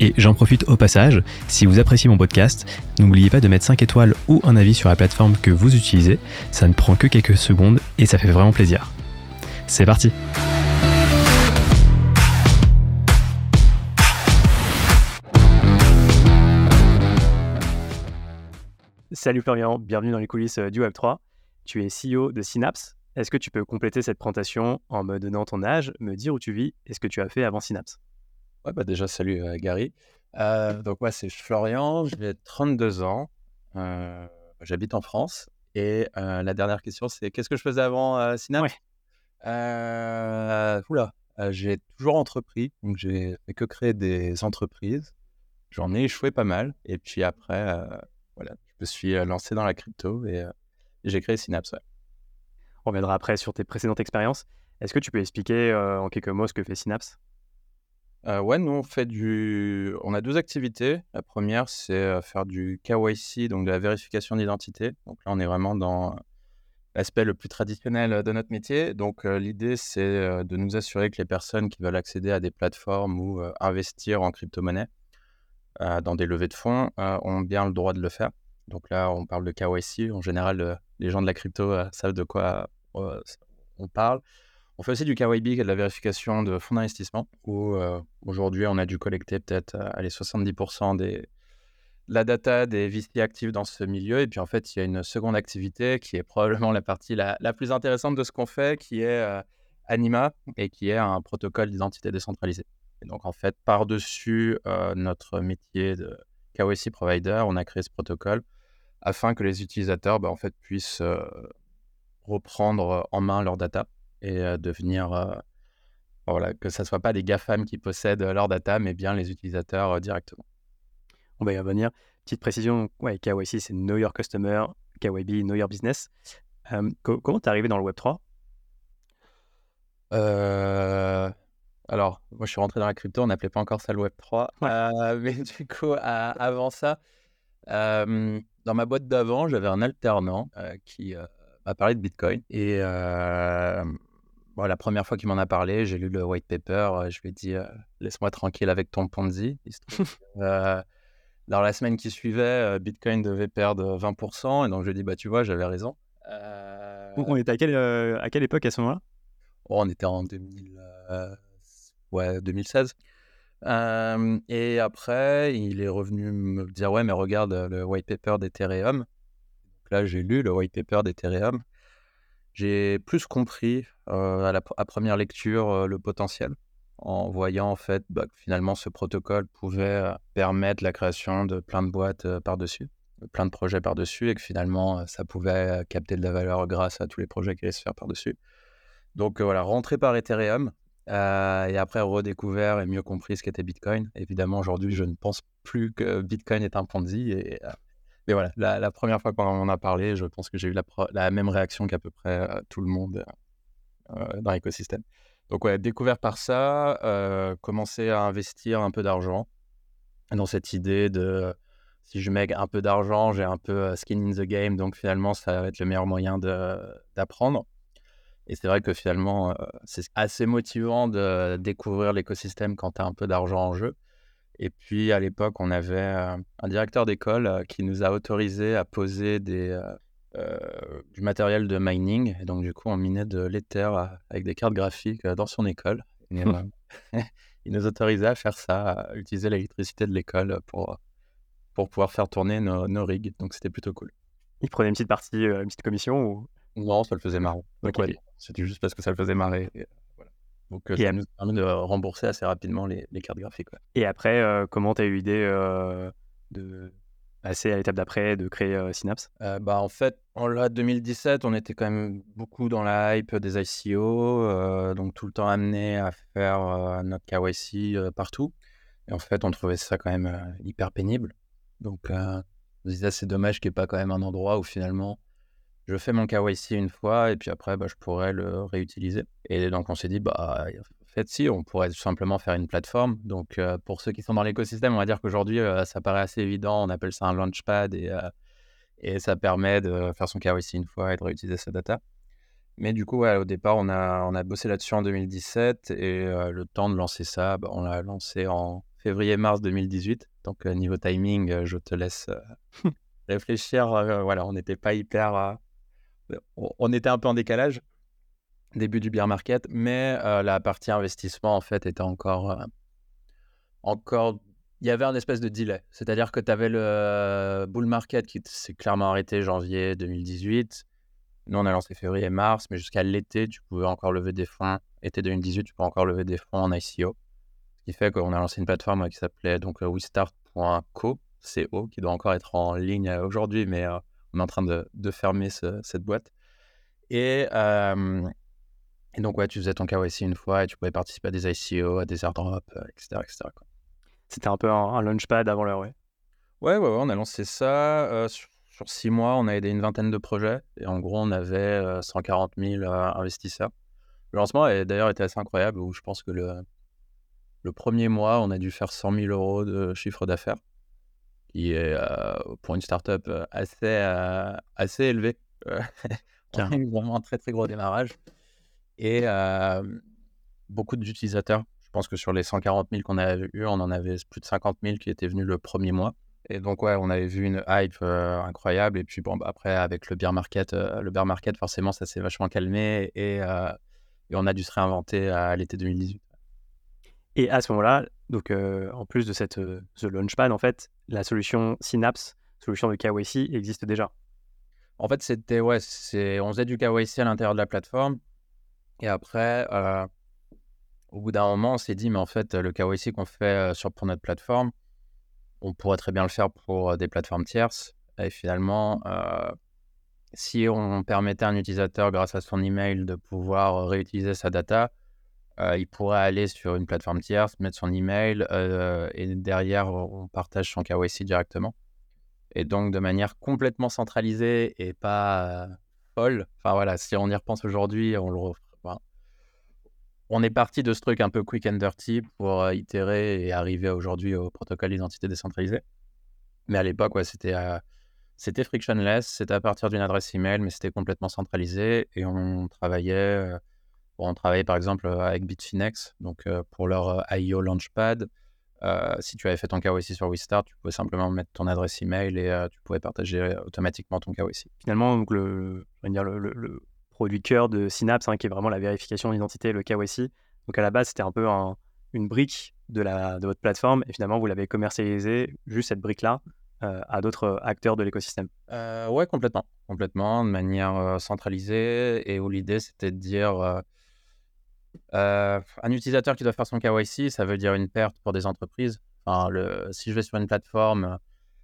Et j'en profite au passage, si vous appréciez mon podcast, n'oubliez pas de mettre 5 étoiles ou un avis sur la plateforme que vous utilisez, ça ne prend que quelques secondes et ça fait vraiment plaisir. C'est parti Salut Florian, bienvenue dans les coulisses euh, du Web3. Tu es CEO de Synapse. Est-ce que tu peux compléter cette présentation en me donnant ton âge, me dire où tu vis et ce que tu as fait avant Synapse? Ouais, bah déjà, salut Gary. Euh, donc, moi, c'est Florian, j'ai 32 ans, euh, j'habite en France. Et euh, la dernière question, c'est qu'est-ce que je faisais avant Synapse ouais. Oula, j'ai toujours entrepris, donc j'ai fait que créer des entreprises. J'en ai échoué pas mal. Et puis après, voilà, je me suis lancé dans la crypto et, j'ai créé Synapse. On reviendra après sur tes précédentes expériences. Est-ce que tu peux expliquer en quelques mots ce que fait Synapse? Euh, ouais, nous, on fait du on a deux activités. La première, c'est, faire du KYC, donc de la vérification d'identité. Donc là, on est vraiment dans, l'aspect le plus traditionnel, de notre métier. Donc, l'idée, c'est, de nous assurer que les personnes qui veulent accéder à des plateformes ou, investir en crypto-monnaie, dans des levées de fonds, ont bien le droit de le faire. Donc là, on parle de KYC. En général, les gens de la crypto, savent de quoi, on parle. On fait aussi du KYB, qui est de la vérification de fonds d'investissement, où euh, aujourd'hui on a dû collecter peut-être euh, les 70% des, la data des VC actifs dans ce milieu. Et puis en fait, il y a une seconde activité qui est probablement la partie la, plus intéressante de ce qu'on fait, qui est euh, Anima et qui est un protocole d'identité décentralisé. Et donc en fait, par-dessus notre métier de KYC provider, on a créé ce protocole afin que les utilisateurs bah, en fait, puissent reprendre en main leur data et devenir voilà, que ce ne soit pas des GAFAM qui possèdent leur data, mais bien les utilisateurs directement. On va y revenir. Petite précision, ouais, KYC, c'est Know Your Customer, KYB, Know Your Business. comment tu es arrivé dans le Web3 Alors, moi, je suis rentré dans la crypto, on n'appelait pas encore ça le Web3. mais du coup, avant ça, dans ma boîte d'avant, j'avais un alternant qui m'a parlé de Bitcoin. Et la première fois qu'il m'en a parlé, j'ai lu le white paper. Euh, je lui ai dit Laisse-moi tranquille avec ton Ponzi. euh, dans la semaine qui suivait, Bitcoin devait perdre 20%. Et donc, je lui ai dit Bah, tu vois, j'avais raison. on était à quelle, à quelle époque à ce moment-là? Oh, On était en 2000, ouais, 2016. et après, il est revenu me dire Ouais, mais regarde le white paper d'Ethereum. Donc là, j'ai lu le white paper d'Ethereum j'ai plus compris à première lecture le potentiel en voyant en fait bah, que finalement ce protocole pouvait permettre la création de plein de boîtes par-dessus, plein de projets par-dessus et que finalement ça pouvait capter de la valeur grâce à tous les projets qui allaient se faire par-dessus. Donc voilà, rentrer par Ethereum et après redécouvert et mieux compris ce qu'était Bitcoin. Évidemment, aujourd'hui, je ne pense plus que Bitcoin est un Ponzi et mais voilà, la, première fois qu'on en a parlé, je pense que j'ai eu la, même réaction qu'à peu près euh, tout le monde euh, euh, dans l'écosystème. Donc ouais, découvert par ça, commencer à investir un peu d'argent dans cette idée de si je mets un peu d'argent, j'ai un peu skin in the game, donc finalement ça va être le meilleur moyen d'apprendre. Et c'est vrai que finalement, c'est assez motivant de découvrir l'écosystème quand tu as un peu d'argent en jeu. Et puis à l'époque, on avait un directeur d'école qui nous a autorisé à poser des, du matériel de mining. Et donc du coup, on minait de l'Ether avec des cartes graphiques dans son école. il nous autorisait à faire ça, à utiliser l'électricité de l'école pour, pour pouvoir faire tourner nos, nos rigs. Donc c'était plutôt cool. Il prenait une petite partie, une petite commission ou... Non, ça le faisait marrer. C'était juste parce que ça le faisait marrer. Donc, ça nous permet de rembourser assez rapidement les, cartes graphiques. Et après, comment tu as eu l'idée de passer à l'étape d'après, de créer Synapse? Bah, En fait, en 2017, on était quand même beaucoup dans la hype des ICO, donc tout le temps amené à faire notre KYC partout. Et en fait, on trouvait ça quand même hyper pénible. Donc, on se disait, c'est dommage qu'il n'y ait pas quand même un endroit où finalement je fais mon KYC une fois et puis après, bah, je pourrais le réutiliser. Et donc, on s'est dit, bah, en fait, si, on pourrait tout simplement faire une plateforme. Donc, pour ceux qui sont dans l'écosystème, on va dire qu'aujourd'hui, ça paraît assez évident. On appelle ça un launchpad et, et ça permet de faire son KYC une fois et de réutiliser sa data. Mais du coup, au départ, on a, on a bossé là-dessus en 2017 et le temps de lancer ça, bah, on l'a lancé en février-mars 2018. Donc, niveau timing, je te laisse réfléchir. voilà, on n'était pas hyper on était un peu en décalage, début du bear market, mais la partie investissement, en fait, était encore. encore il y avait un espèce de delay. C'est-à-dire que tu avais le bull market qui s'est clairement arrêté janvier 2018. Nous, on a lancé février-mars, mais jusqu'à l'été, tu pouvais encore lever des fonds. Été 2018, tu peux encore lever des fonds en ICO. Ce qui fait qu'on a lancé une plateforme qui s'appelait donc westart.co, CO, qui doit encore être en ligne aujourd'hui, mais on est en train de, fermer cette boîte. Et, et, donc, ouais, tu faisais ton KYC une fois et tu pouvais participer à des ICO, à des airdrops, etc. etc. C'était un peu un, launchpad avant l'heure, ouais. Ouais, ouais, on a lancé ça. sur, six mois, on a aidé une vingtaine de projets. Et en gros, on avait 140 000 investisseurs. Le lancement a d'ailleurs été assez incroyable, où je pense que le, le premier mois, on a dû faire 100 000 euros de chiffre d'affaires qui est pour une startup assez, assez élevé. vraiment un très très gros démarrage. Et beaucoup d'utilisateurs. Je pense que sur les 140 000 qu'on avait eu, on en avait plus de 50 000 qui étaient venus le premier mois. Et donc, ouais, on avait vu une hype incroyable. Et puis, bon, bah, après, avec le bear market, le bear market, forcément, ça s'est vachement calmé et, et, on a dû se réinventer à l'été 2018. Et à ce moment-là, donc en plus de cette The Launchpad, en fait, la solution Synapse, solution de KYC, existe déjà. En fait, c'était ouais, c'est on faisait du KYC à l'intérieur de la plateforme. Et après, au bout d'un moment, on s'est dit, mais en fait, le KYC qu'on fait sur, pour notre plateforme, on pourrait très bien le faire pour des plateformes tierces. Et finalement, si on permettait à un utilisateur, grâce à son email, de pouvoir réutiliser sa data, euh, il pourrait aller sur une plateforme tierce, mettre son email euh, et derrière, on partage son KYC directement. Et donc, de manière complètement centralisée et pas euh, folle. Enfin voilà, si on y repense aujourd'hui, on le on est parti de ce truc un peu quick and dirty pour itérer et arriver aujourd'hui au protocole d'identité décentralisée. Mais à l'époque, ouais, c'était c'était frictionless, c'était à partir d'une adresse email, mais c'était complètement centralisé et on travaillait on travaillait par exemple avec Bitfinex, donc pour leur IO Launchpad. si tu avais fait ton KYC sur WeStart, tu pouvais simplement mettre ton adresse email et tu pouvais partager automatiquement ton KYC. Finalement, donc le, dire le, produit cœur de Synapse, hein, qui est vraiment la vérification d'identité, le KYC. Donc à la base, c'était un peu une brique de, la, de votre plateforme et finalement, vous l'avez commercialisé, juste cette brique-là, à d'autres acteurs de l'écosystème. Euh, ouais, complètement. Complètement, de manière centralisée et où l'idée, c'était de dire euh, un utilisateur qui doit faire son KYC, ça veut dire une perte pour des entreprises. Enfin, le, si je vais sur une plateforme,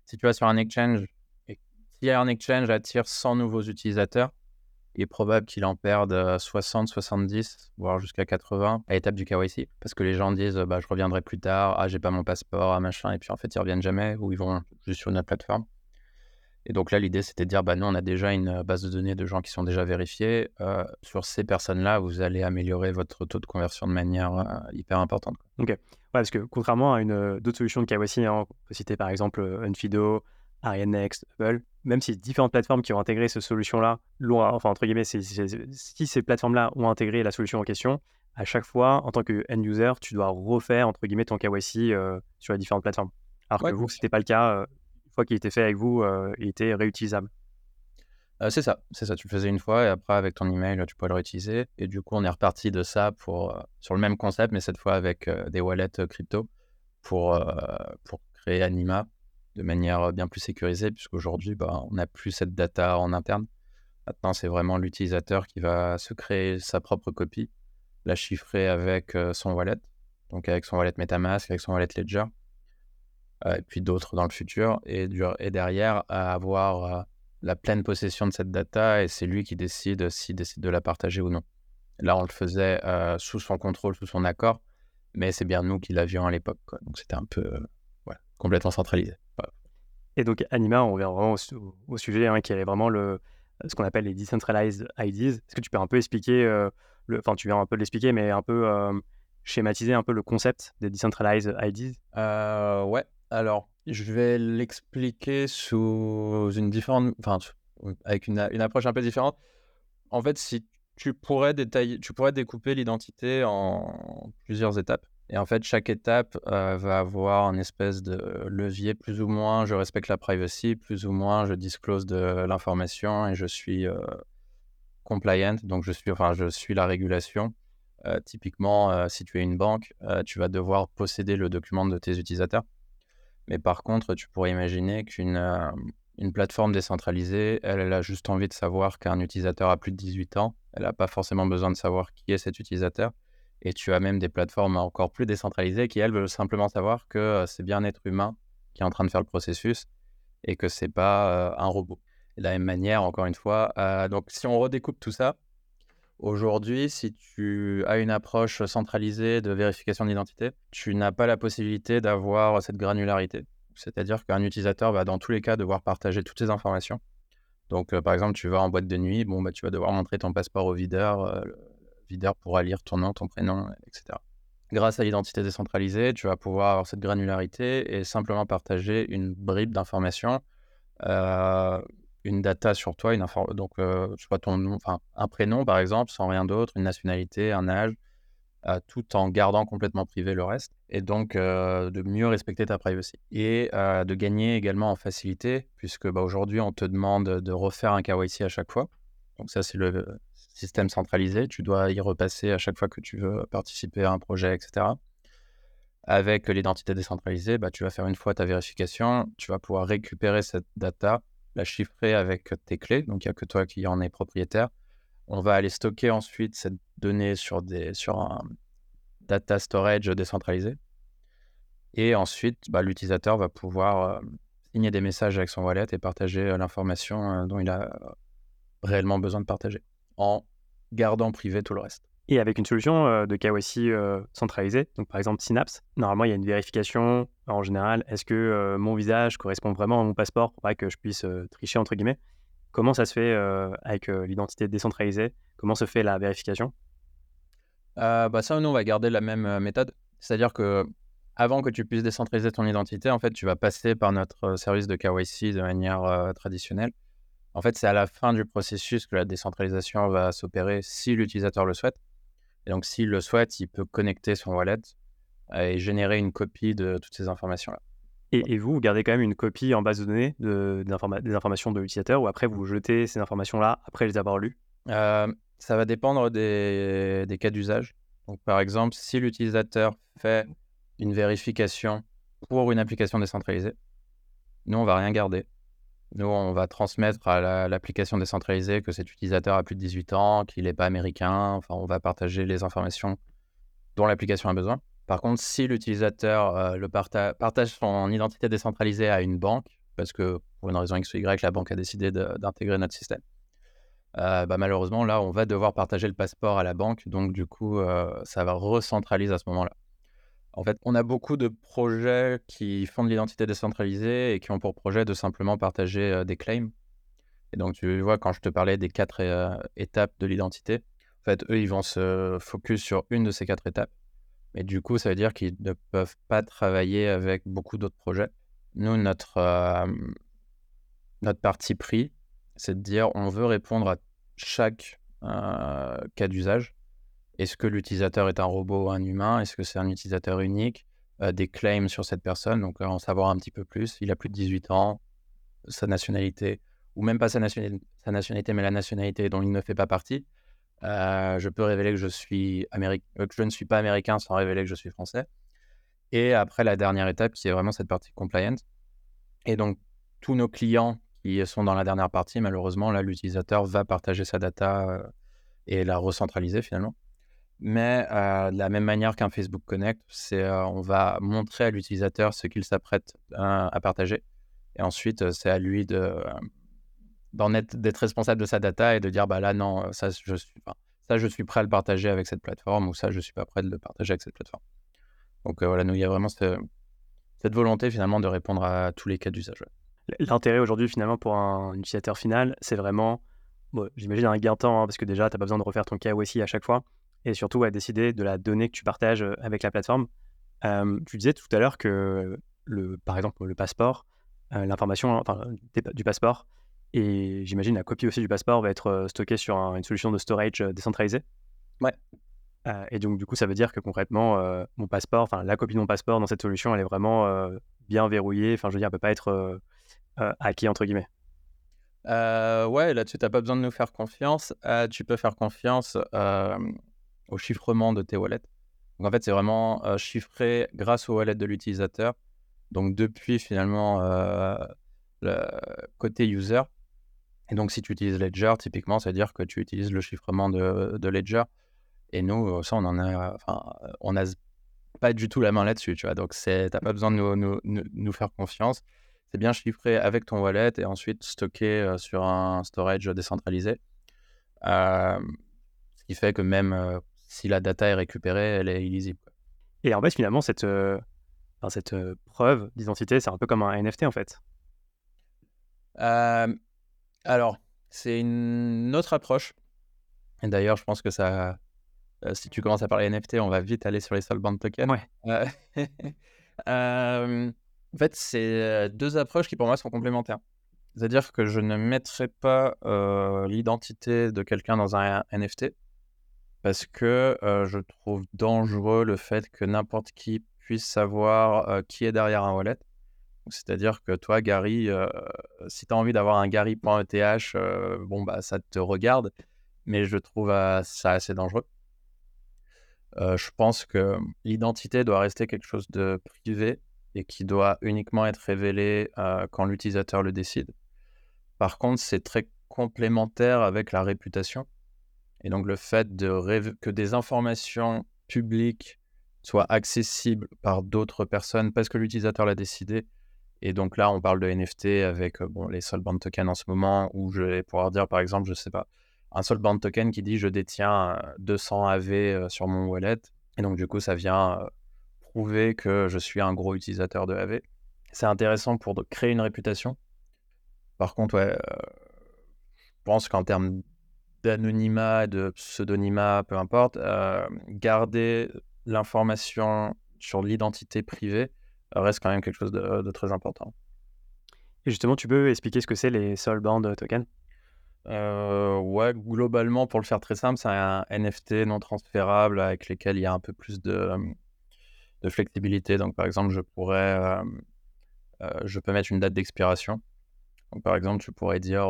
si tu vas sur un exchange, et si un exchange attire 100 nouveaux utilisateurs, il est probable qu'il en perde 60, 70, voire jusqu'à 80 à l'étape du KYC. Parce que les gens disent bah, je reviendrai plus tard, ah, j'ai pas mon passeport, ah, machin, et puis en fait, ils reviennent jamais ou ils vont juste sur une autre plateforme. Et donc là, l'idée, c'était de dire, bah, nous, on a déjà une base de données de gens qui sont déjà vérifiés. Euh, sur ces personnes-là, vous allez améliorer votre taux de conversion de manière euh, hyper importante. Ok. Ouais, parce que contrairement à une euh, d'autres solutions de KYC, hein, on peut citer par exemple Unfido, Ariane Next, Apple, même si différentes plateformes qui ont intégré cette solution-là, enfin entre guillemets, si ces plateformes-là ont intégré la solution en question, à chaque fois, en tant que end user, tu dois refaire entre guillemets ton KYC sur les différentes plateformes. Alors que vous, ce n'était pas le cas, qui était fait avec vous, euh, il était réutilisable. Euh, c'est ça, c'est ça. Tu le faisais une fois et après, avec ton email, tu peux le réutiliser. Et du coup, on est reparti de ça pour, euh, sur le même concept, mais cette fois avec des wallets crypto pour, pour créer Anima de manière bien plus sécurisée, puisqu'aujourd'hui, bah, on n'a plus cette data en interne. Maintenant, c'est vraiment l'utilisateur qui va se créer sa propre copie, la chiffrer avec son wallet, donc avec son wallet MetaMask, avec son wallet Ledger. Euh, et puis d'autres dans le futur, et, et derrière avoir euh, la pleine possession de cette data, et c'est lui qui décide s'il décide de la partager ou non. Là, on le faisait euh, sous son contrôle, sous son accord, mais c'est bien nous qui l'avions à l'époque. Donc c'était un peu complètement centralisé. Et donc Anima, on vient vraiment au, sujet, hein, qui est vraiment le, ce qu'on appelle les decentralized IDs. Est-ce que tu peux un peu expliquer, enfin tu viens un peu de l'expliquer, mais un peu schématiser un peu le concept des decentralized IDs Ouais, alors je vais l'expliquer sous une différente, enfin avec une, une, approche un peu différente. En fait, si tu pourrais détailler, tu pourrais découper l'identité en plusieurs étapes. Et en fait, chaque étape va avoir un espèce de levier, plus ou moins je respecte la privacy, plus ou moins je disclose de l'information et je suis compliant, donc je suis, enfin, je suis la régulation. typiquement, si tu es une banque, tu vas devoir posséder le document de tes utilisateurs. Mais par contre, tu pourrais imaginer qu'une une plateforme décentralisée, elle, elle a juste envie de savoir qu'un utilisateur a plus de 18 ans. Elle n'a pas forcément besoin de savoir qui est cet utilisateur. Et tu as même des plateformes encore plus décentralisées qui, elles, veulent simplement savoir que c'est bien un être humain qui est en train de faire le processus et que c'est pas un robot. De la même manière, encore une fois, donc si on redécoupe tout ça, aujourd'hui, si tu as une approche centralisée de vérification d'identité, tu n'as pas la possibilité d'avoir cette granularité. C'est-à-dire qu'un utilisateur va dans tous les cas devoir partager toutes ses informations. Donc, par exemple, tu vas en boîte de nuit, bon, bah, tu vas devoir montrer ton passeport au videur, videur pourra lire ton nom, ton prénom, etc. Grâce à l'identité décentralisée, tu vas pouvoir avoir cette granularité et simplement partager une bribe d'informations, euh, une data sur toi, une donc euh, ton nom, enfin un prénom par exemple, sans rien d'autre, une nationalité, un âge, euh, tout en gardant complètement privé le reste, et donc de mieux respecter ta privacy et de gagner également en facilité, puisque bah, aujourd'hui on te demande de refaire un KYC à chaque fois. Donc ça c'est le système centralisé. Tu dois y repasser à chaque fois que tu veux participer à un projet, etc. Avec l'identité décentralisée, bah, tu vas faire une fois ta vérification, tu vas pouvoir récupérer cette data, la chiffrer avec tes clés, donc il n'y a que toi qui en es propriétaire. On va aller stocker ensuite cette donnée sur, des, sur un data storage décentralisé. Et ensuite, bah, l'utilisateur va pouvoir euh, signer des messages avec son wallet et partager euh, l'information euh, dont il a réellement besoin de partager en gardant privé tout le reste. Et avec une solution euh, de KYC euh, centralisée, donc par exemple Synapse, normalement il y a une vérification en général. Est-ce que euh, mon visage correspond vraiment à mon passeport pour pas que je puisse tricher entre guillemets Comment ça se fait avec l'identité décentralisée? Comment se fait la vérification? Bah Ça, nous, on va garder la même méthode. C'est-à-dire que avant que tu puisses décentraliser ton identité, en fait, tu vas passer par notre service de KYC de manière traditionnelle. En fait, c'est à la fin du processus que la décentralisation va s'opérer si l'utilisateur le souhaite. Et donc, s'il le souhaite, il peut connecter son wallet et générer une copie de toutes ces informations-là. Et, vous, vous gardez quand même une copie en base de données de, des informations de l'utilisateur ou après vous jetez ces informations-là après les avoir lues? Euh, Ça va dépendre des, des cas d'usage. Donc, par exemple, si l'utilisateur fait une vérification pour une application décentralisée, nous, on va rien garder. Nous, on va transmettre à l'application décentralisée que cet utilisateur a plus de 18 ans, qu'il n'est pas américain. Enfin, on va partager les informations dont l'application a besoin. Par contre, si l'utilisateur euh, partage son identité décentralisée à une banque, parce que pour une raison X ou Y, la banque a décidé d'intégrer notre système, euh, bah, malheureusement, là, on va devoir partager le passeport à la banque. Donc, du coup, euh, ça va recentraliser à ce moment-là. En fait, on a beaucoup de projets qui font de l'identité décentralisée et qui ont pour projet de simplement partager des claims. Et donc, tu vois, quand je te parlais des quatre étapes de l'identité, en fait, eux, ils vont se focus sur une de ces quatre étapes. Mais du coup, ça veut dire qu'ils ne peuvent pas travailler avec beaucoup d'autres projets. Nous, notre, notre parti pris, c'est de dire on veut répondre à chaque cas d'usage est-ce que l'utilisateur est un robot ou un humain? Est-ce que c'est un utilisateur unique? Euh, Des claims sur cette personne, donc en savoir un petit peu plus. Il a plus de 18 ans, sa nationalité, ou même pas sa, nationalité, mais la nationalité dont il ne fait pas partie. Euh, je peux révéler que je, suis euh, que je ne suis pas américain sans révéler que je suis français. Et après, la dernière étape, qui est vraiment cette partie compliant. Et donc, tous nos clients qui sont dans la dernière partie, malheureusement, là, l'utilisateur va partager sa data et la recentraliser finalement. Mais de la même manière qu'un Facebook Connect, c'est on va montrer à l'utilisateur ce qu'il s'apprête à, partager. Et ensuite, c'est à lui d'être responsable de sa data et de dire bah là non ça je suis ça je suis prêt à le partager avec cette plateforme ou ça je suis pas prêt de le partager avec cette plateforme. Donc voilà, nous il y a vraiment cette, cette volonté finalement de répondre à tous les cas d'usage. L'intérêt aujourd'hui finalement pour un utilisateur final, c'est vraiment j'imagine un gain de temps, hein, parce que déjà, tu n'as pas besoin de refaire ton KYC à chaque fois, et surtout à décider de la donnée que tu partages avec la plateforme. tu disais tout à l'heure que, le, par exemple, le passeport, l'information enfin, du passeport, et j'imagine la copie aussi du passeport va être stockée sur une solution de storage décentralisée. Ouais. et donc, du coup, ça veut dire que concrètement, mon passeport, enfin, la copie de mon passeport dans cette solution, elle est vraiment bien verrouillée. Enfin, je veux dire, elle peut pas être hackée, entre guillemets. ouais, là-dessus, tu n'as pas besoin de nous faire confiance. tu peux faire confiance au chiffrement de tes wallets. Donc, en fait, c'est vraiment chiffré grâce au wallet de l'utilisateur. Donc, depuis finalement le côté user, et donc, si tu utilises Ledger, typiquement, ça veut dire que tu utilises le chiffrement de, Ledger. Et nous, ça, on en a, enfin, on n'a pas du tout la main là-dessus, tu vois. Donc, tu n'as pas besoin de nous, faire confiance. C'est bien chiffré avec ton wallet et ensuite stocké euh, sur un storage décentralisé. Euh, ce qui fait que même euh, si la data est récupérée, elle est illisible. Et en fait, finalement, cette, cette preuve d'identité, c'est un peu comme un NFT, en fait. Alors, c'est une autre approche. Et d'ailleurs, je pense que ça, euh, si tu commences à parler NFT, on va vite aller sur les soulbound tokens. Ouais. Euh, euh, en fait, c'est deux approches qui pour moi sont complémentaires. C'est-à-dire que je ne mettrai pas l'identité de quelqu'un dans un NFT parce que je trouve dangereux le fait que n'importe qui puisse savoir qui est derrière un wallet. C'est-à-dire que toi, Gary, si tu as envie d'avoir un Gary.eth, bon, bah, ça te regarde, mais je trouve ça assez dangereux. je pense que l'identité doit rester quelque chose de privé et qui doit uniquement être révélé quand l'utilisateur le décide. Par contre, c'est très complémentaire avec la réputation. Et donc, le fait que des informations publiques soient accessibles par d'autres personnes parce que l'utilisateur l'a décidé, et donc là, on parle de NFT avec bon, les Soulbound tokens en ce moment, où je vais pouvoir dire, par exemple, je sais pas, un Soulbound token qui dit je détiens 200 AV sur mon wallet. Et donc, du coup, ça vient prouver que je suis un gros utilisateur de AV. C'est intéressant pour créer une réputation. Par contre, je pense qu'en termes d'anonymat, de pseudonymat, peu importe, garder l'information sur l'identité privée, reste quand même quelque chose de, très important. Et justement, tu peux expliquer ce que c'est les Soulbound tokens euh, Ouais, globalement, pour le faire très simple, c'est un NFT non transférable avec lesquels il y a un peu plus de, de flexibilité. Donc, par exemple, je pourrais, euh, euh, je peux mettre une date d'expiration. Donc, par exemple, tu pourrais dire,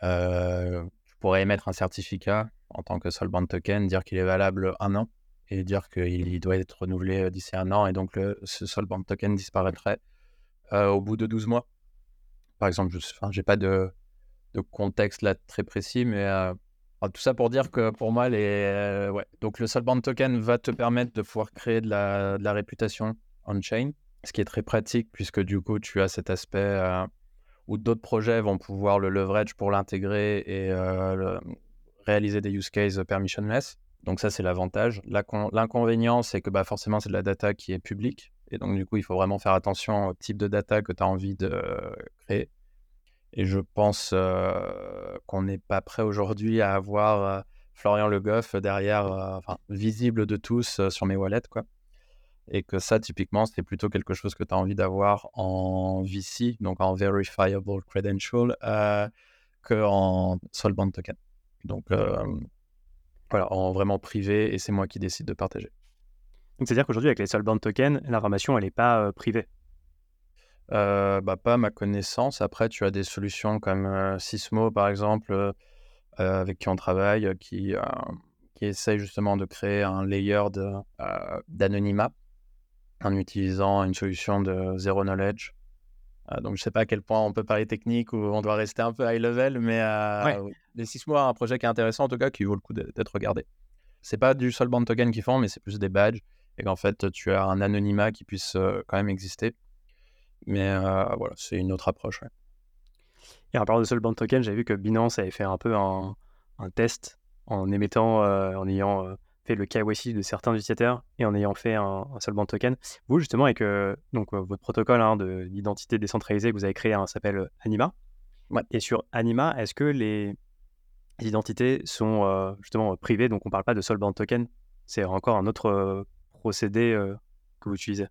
tu pourrais émettre un certificat en tant que Soulbound token, dire qu'il est valable un an et dire qu'il doit être renouvelé euh, d'ici un an et donc le, ce Soulbound token disparaîtrait euh, au bout de 12 mois. Par exemple, je n'ai pas de, contexte là très précis, mais euh, tout ça pour dire que pour moi, les, donc le Soulbound token va te permettre de pouvoir créer de la réputation on-chain, ce qui est très pratique puisque du coup, tu as cet aspect où d'autres projets vont pouvoir le leverage pour l'intégrer et réaliser des use cases permissionless. Donc ça, c'est l'avantage. L'inconvénient, c'est que bah, forcément, c'est de la data qui est publique. Et donc, du coup, il faut vraiment faire attention au type de data que tu as envie de créer. Et je pense euh, qu'on n'est pas prêt aujourd'hui à avoir euh, Florian Le Goff derrière, euh, visible de tous sur mes wallets. Quoi. Et que ça, typiquement, c'est plutôt quelque chose que tu as envie d'avoir en VC, donc en Verifiable Credential, qu'en Soulbound Token. Donc, voilà, en vraiment privé, et c'est moi qui décide de partager. Donc, c'est-à-dire qu'aujourd'hui, avec les Soulbound tokens, l'information, elle n'est pas euh, privée? Euh, bah, Pas à ma connaissance. Après, tu as des solutions comme euh, Sysmo, par exemple, avec qui on travaille, qui, qui essaye justement de créer un layer d'anonymat en utilisant une solution de zero knowledge euh, donc, je ne sais pas à quel point on peut parler technique ou on doit rester un peu high level, mais euh, les six mois, un projet qui est intéressant en tout cas, qui vaut le coup d'être regardé. C'est pas du Soulbound token qu'ils font, mais c'est plus des badges et qu'en fait, tu as un anonymat qui puisse euh, quand même exister. Mais voilà, c'est une autre approche. Et en parlant de Soulbound token, j'ai vu que Binance avait fait un peu un, un test en émettant, en ayant fait le KYC de certains utilisateurs et en ayant fait un, un Soulbound token. Vous, justement, avec euh, donc, euh, votre protocole hein, d'identité décentralisée que vous avez créé hein, s'appelle euh, Anima. Et sur Anima, est-ce que les identités sont justement privées? Donc, on ne parle pas de solvent token. C'est encore un autre procédé que vous utilisez?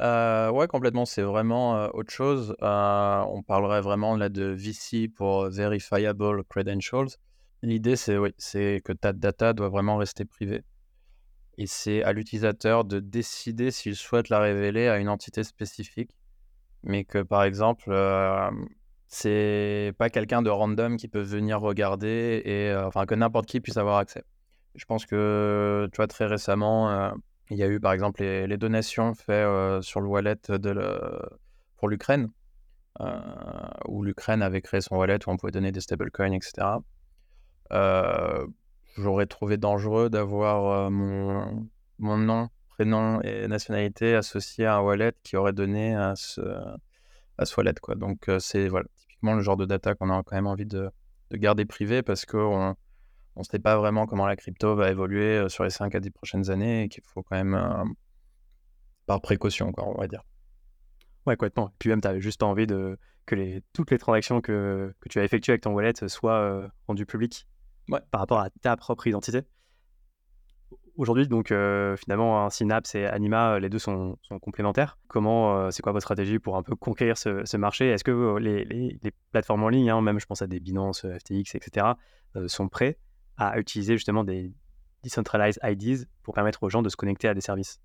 Euh, ouais, complètement. C'est vraiment autre chose. on parlerait vraiment là de VC pour Verifiable Credentials. L'idée, c'est que ta data doit vraiment rester privée. Et c'est à l'utilisateur de décider s'il souhaite la révéler à une entité spécifique. Mais que par exemple, c'est pas quelqu'un de random qui peut venir regarder et enfin que n'importe qui puisse avoir accès. Je pense que, tu vois, très récemment, il y a eu par exemple les, donations faites sur le wallet pour l'Ukraine, où l'Ukraine avait créé son wallet où on pouvait donner des stablecoins, etc. J'aurais trouvé dangereux d'avoir mon, mon nom, prénom et nationalité associés à un wallet qui aurait donné à ce, wallet. Quoi. Donc c'est voilà, typiquement le genre de data qu'on a quand même envie de, de garder privé parce qu'on on ne sait pas vraiment comment la crypto va évoluer euh, sur les 5 à 10 prochaines années et qu'il faut quand même, euh, par précaution, quoi, on va dire. Ouais, complètement. Et puis même, tu n'avais juste pas envie que toutes les transactions que, tu as effectuées avec ton wallet soient euh, rendues publiques ouais. par rapport à ta propre identité. Aujourd'hui, donc finalement, un Synapse et Anima, les deux sont, sont complémentaires. Comment, c'est quoi votre stratégie pour un peu conquérir ce, ce marché? Est-ce que les, les, les, plateformes en ligne, hein, même je pense à des Binance, FTX, etc., sont prêts à utiliser justement des decentralized IDs pour permettre aux gens de se connecter à des services?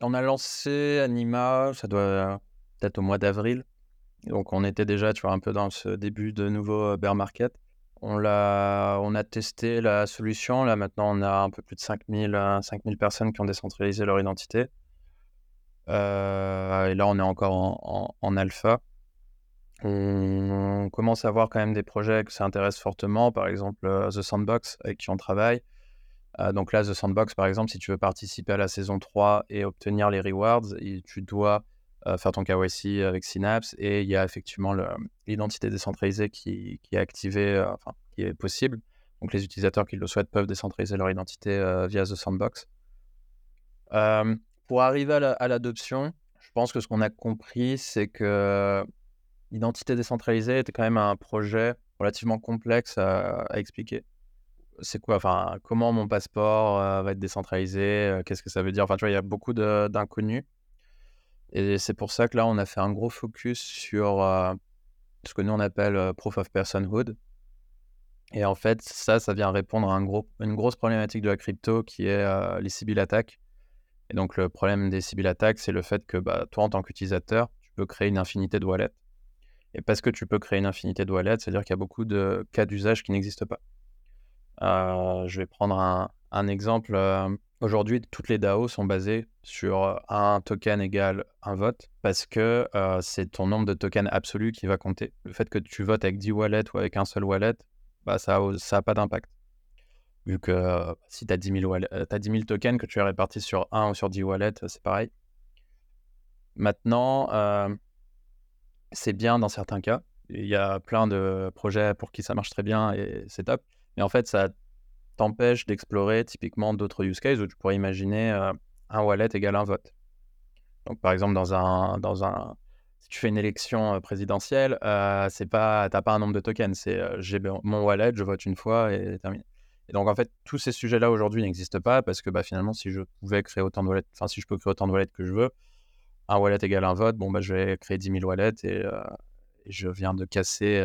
On a lancé Anima, ça doit peut-être au mois d'avril. Donc on était déjà tu vois, un peu dans ce début de nouveau bear market. On a, on a testé la solution. Là maintenant on a un peu plus de 5000, 5000 personnes qui ont décentralisé leur identité. Et là on est encore en, alpha. On commence à voir quand même des projets que ça intéresse fortement, par exemple The Sandbox avec qui on travaille. Donc là, The Sandbox, par exemple, si tu veux participer à la saison 3 et obtenir les rewards, tu dois faire ton KYC avec Synapse et il y a effectivement l'identité décentralisée qui, est activée, enfin, qui est possible. Donc les utilisateurs qui le souhaitent peuvent décentraliser leur identité via The Sandbox. pour arriver à l'adoption, je pense que ce qu'on a compris, c'est que L'identité décentralisée était quand même un projet relativement complexe à, expliquer. C'est quoi, enfin, comment mon passeport va être décentralisé Qu'est-ce que ça veut dire? Enfin, tu vois, il y a beaucoup d'inconnus. Et c'est pour ça que là, on a fait un gros focus sur euh, ce que nous on appelle proof of personhood. Et en fait, ça, ça vient répondre à une grosse problématique de la crypto qui est les Sibyl attaques. Et donc, le problème des Sibyl attaques, c'est le fait que bah, toi, en tant qu'utilisateur, tu peux créer une infinité de wallets. Et parce que tu peux créer une infinité de wallets, c'est-à-dire qu'il y a beaucoup de cas d'usage qui n'existent pas. Euh, je vais prendre un, exemple. Aujourd'hui, toutes les DAO sont basées sur un token égale un vote parce que c'est ton nombre de tokens absolu qui va compter. Le fait que tu votes avec 10 wallets ou avec un seul wallet, bah, ça n'a pas d'impact. Vu que si tu as, 10 000 tokens que tu as répartis sur 1 ou sur 10 wallets, c'est pareil. Maintenant, c'est bien dans certains cas. Il y a plein de projets pour qui ça marche très bien et c'est top. Mais en fait, ça t'empêche d'explorer typiquement d'autres use cases où tu pourrais imaginer euh, un wallet égale un vote. Donc, par exemple, dans un, dans un, si tu fais une élection euh, présidentielle, euh, c'est pas, t'as pas un nombre de tokens. C'est j'ai mon wallet, je vote une fois et terminé. Et donc, en fait, tous ces sujets-là aujourd'hui n'existent pas parce que bah, finalement, si je pouvais créer autant de wallets, enfin, si je peux créer autant de wallets que je veux, un wallet égale un vote, bon, bah, je vais créer 10 000 wallets et, euh, je viens de casser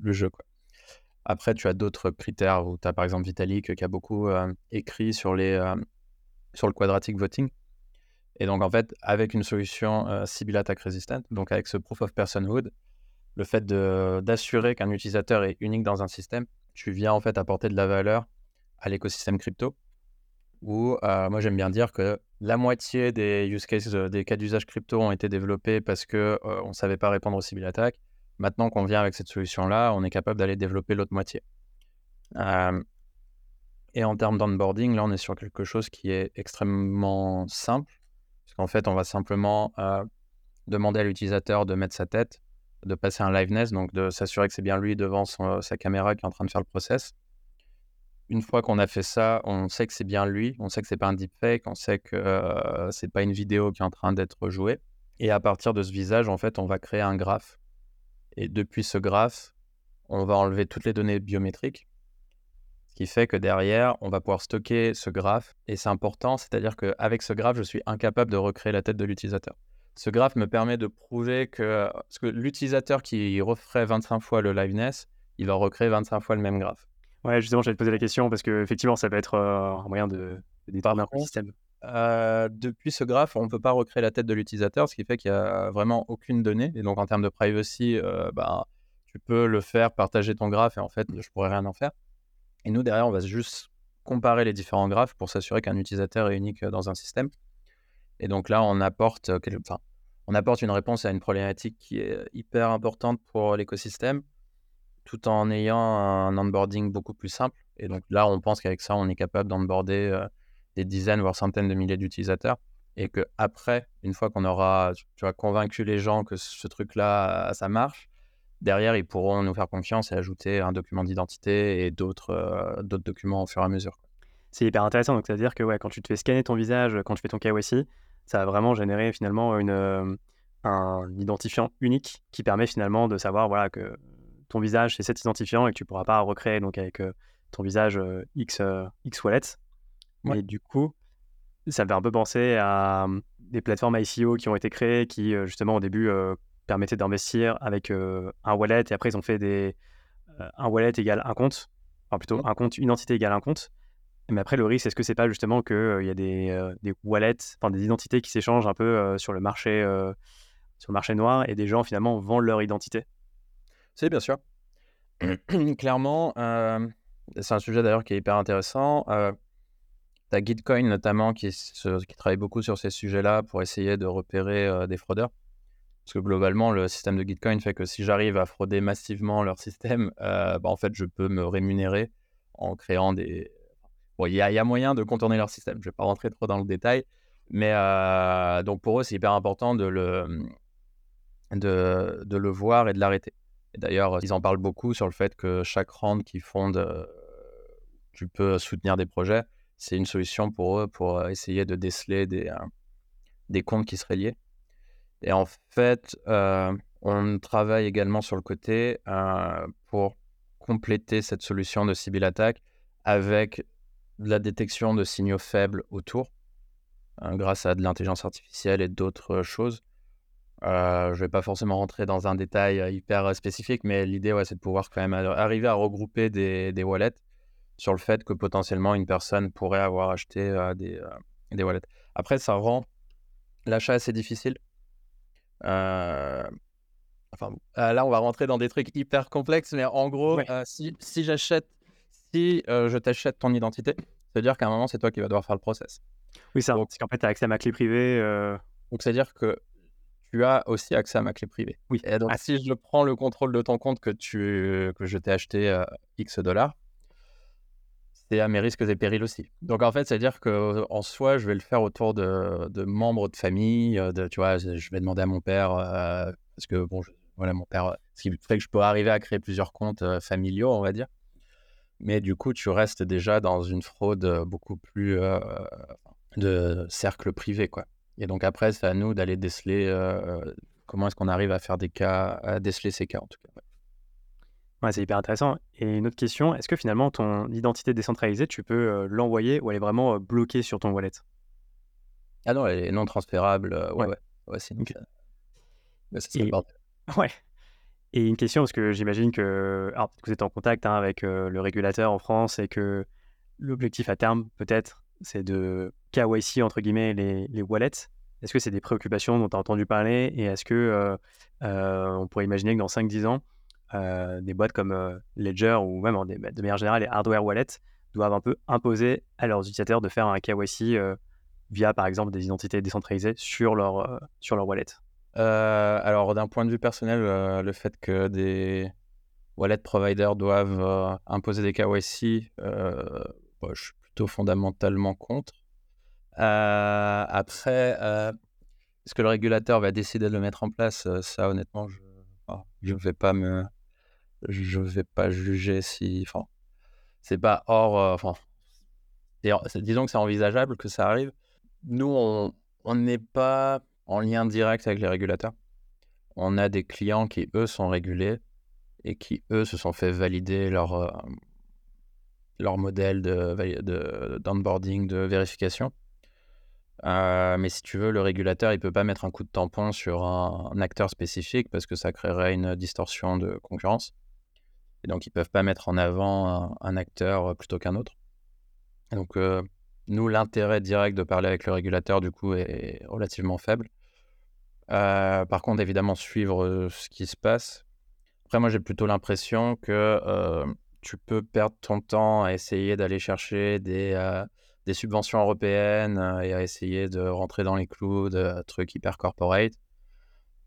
le jeu. Quoi. Après, tu as d'autres critères où tu as par exemple Vitalik qui a beaucoup euh, écrit sur, les, sur le quadratic voting. Et donc, en fait, avec une solution Sibyl Attack donc avec ce proof of personhood, le fait d'assurer qu'un utilisateur est unique dans un système, tu viens en fait apporter de la valeur à l'écosystème crypto où moi j'aime bien dire que la moitié des use cases, des cas d'usage crypto ont été développés parce que on ne savait pas répondre aux cibles attaques. Maintenant qu'on vient avec cette solution-là, on est capable d'aller développer l'autre moitié. et en termes d'onboarding, là, on est sur quelque chose qui est extrêmement simple, parce qu'en fait, on va simplement demander à l'utilisateur de mettre sa tête, de passer un liveness, donc de s'assurer que c'est bien lui devant sa caméra qui est en train de faire le process une fois qu'on a fait ça, on sait que c'est bien lui, on sait que c'est pas un deepfake, on sait que euh, c'est pas une vidéo qui est en train d'être jouée. Et à partir de ce visage, en fait, on va créer un graphe. Et depuis ce graphe, on va enlever toutes les données biométriques. Ce qui fait que derrière, on va pouvoir stocker ce graphe. Et c'est important, c'est-à-dire qu'avec ce graphe, je suis incapable de recréer la tête de l'utilisateur. Ce graphe me permet de prouver que, que l'utilisateur qui referait 25 fois le liveness, il va recréer 25 fois le même graphe. Ouais, justement, j'allais te poser la question parce qu'effectivement, ça peut être euh, un moyen de, de détourner un système. Depuis ce graphe, on ne peut pas recréer la tête de l'utilisateur, ce qui fait qu'il n'y a vraiment aucune donnée. Et donc, en termes de privacy, bah, tu peux le faire, partager ton graphe, et en fait, je pourrais rien en faire. Et nous, derrière, on va juste comparer les différents graphes pour s'assurer qu'un utilisateur est unique dans un système. Et donc là, on apporte, une réponse à une problématique qui est hyper importante pour l'écosystème, tout en ayant un onboarding beaucoup plus simple. Et donc là, on pense qu'avec ça, on est capable d'onboarder des dizaines, voire centaines de milliers d'utilisateurs. Et que après, une fois qu'on aura tu vois, convaincu les gens que ce truc-là, ça marche, derrière, ils pourront nous faire confiance et ajouter un document d'identité et d'autres euh, documents au fur et à mesure. C'est hyper intéressant. Donc, c'est-à-dire que ouais, quand tu te fais scanner ton visage, quand tu fais ton KYC, ça va vraiment générer finalement une, euh, un identifiant unique qui permet finalement de savoir voilà, que ton visage, c'est cet identifiant et que tu ne pourras pas recréer donc, avec ton visage X, X Wallet. Et du coup, ça me fait un peu penser à mmh, des plateformes ICO qui ont été créées qui, justement, au début, permettaient d'investir avec un wallet et après, ils ont fait des un wallet égale un compte, enfin plutôt un compte, une entité égale un compte. Mais après, le risque, est-ce que c'est pas justement qu'il y a des, des wallets, enfin des identités qui s'échangent un peu sur le marché sur le marché noir et des gens finalement vendent leur identité? C'est bien sûr. Clairement, c'est un sujet d'ailleurs qui est hyper intéressant. Tu as Gitcoin notamment qui, travaille beaucoup sur ces sujets-là pour essayer de repérer euh, des fraudeurs. Parce que globalement, le système de Gitcoin fait que si j'arrive à frauder massivement leur système, euh, bah, en fait, je peux me rémunérer en créant des. Bon, il y, a moyen de contourner leur système. Je ne vais pas rentrer trop dans le détail. Mais euh, donc pour eux, c'est hyper important de le, de, de le voir et de l'arrêter. D'ailleurs, ils en parlent beaucoup sur le fait que chaque round qu'ils fondent, tu peux soutenir des projets c'est une solution pour eux pour euh, essayer de déceler des, euh, des comptes qui seraient liés. Et en fait, euh, on travaille également sur le côté pour compléter cette solution de Sibyl Attack avec la détection de signaux faibles autour, grâce à de l'intelligence artificielle et d'autres choses. je ne vais pas forcément rentrer dans un détail hyper spécifique, mais l'idée, c'est de pouvoir quand même arriver à regrouper des wallets sur le fait que potentiellement une personne pourrait avoir acheté euh, des, euh, des wallets. Après, ça rend l'achat assez difficile. Euh, enfin, là, on va rentrer dans des trucs hyper complexes, mais en gros, si, si j'achète, si je t'achète ton identité, c'est-à-dire qu'à un moment, c'est toi qui vas devoir faire le process. Oui, ça. Donc, qu'en fait, tu as accès à ma clé privée. Donc, c'est-à-dire que tu as aussi accès à ma clé privée. Oui. Et donc, ah. si je prends le contrôle de ton compte que, tu, que je t'ai acheté X dollars, c'est à mes risques et périls aussi. Donc en fait, c'est-à-dire qu'en soi, je vais le faire autour de, membres de famille. Euh, tu vois, je vais demander à mon père, euh, parce que bon, voilà, mon père, ce qui fait que je peux arriver à créer plusieurs comptes euh, familiaux, on va dire. Mais du coup, tu restes déjà dans une fraude beaucoup plus de cercle privé, quoi. Et donc après, c'est à nous d'aller déceler comment est-ce qu'on arrive à faire des cas, à déceler ces cas en tout cas. C'est hyper intéressant. Et une autre question, est-ce que finalement ton identité décentralisée, tu peux euh, l'envoyer ou elle est vraiment euh, bloquée sur ton wallet? Ah non, elle est non transférable. Euh, ouais, ouais. ouais. c'est Et... Ouais. Et une question, parce que j'imagine que, alors, que vous êtes en contact hein, avec le régulateur en France et que l'objectif à terme, peut-être, c'est de KYC, entre guillemets, les, les wallets. Est-ce que c'est des préoccupations dont tu as entendu parler Et est-ce que on pourrait imaginer que dans 5-10 ans, euh, des boîtes comme euh, Ledger ou même de manière générale les hardware wallets doivent un peu imposer à leurs utilisateurs de faire un KYC euh, via par exemple des identités décentralisées sur leur, sur leur wallet Alors d'un point de vue personnel, le fait que des wallet providers doivent imposer des KYC, bah, je suis plutôt fondamentalement contre. après, est-ce que le régulateur va décider de le mettre en place? Ça, honnêtement, je ne vais pas me, je vais pas juger si. Enfin, c'est pas hors. Euh, enfin, disons que c'est envisageable que ça arrive. Nous, on n'est pas en lien direct avec les régulateurs. On a des clients qui, eux, sont régulés et qui, eux, se sont fait valider leur, euh, leur modèle d'onboarding, de, d'onboarding de, vérification. Euh, mais si tu veux, le régulateur, il ne peut pas mettre un coup de tampon sur un, acteur spécifique parce que ça créerait une distorsion de concurrence. Et donc, ils ne peuvent pas mettre en avant un, acteur plutôt qu'un autre. donc, euh, nous, l'intérêt direct de parler avec le régulateur, du coup, est relativement faible. Euh, par contre, évidemment, suivre ce qui se passe. Après, moi, j'ai plutôt l'impression que tu peux perdre ton temps à essayer d'aller chercher des, des subventions européennes et à essayer de rentrer dans les clous de trucs hyper corporate.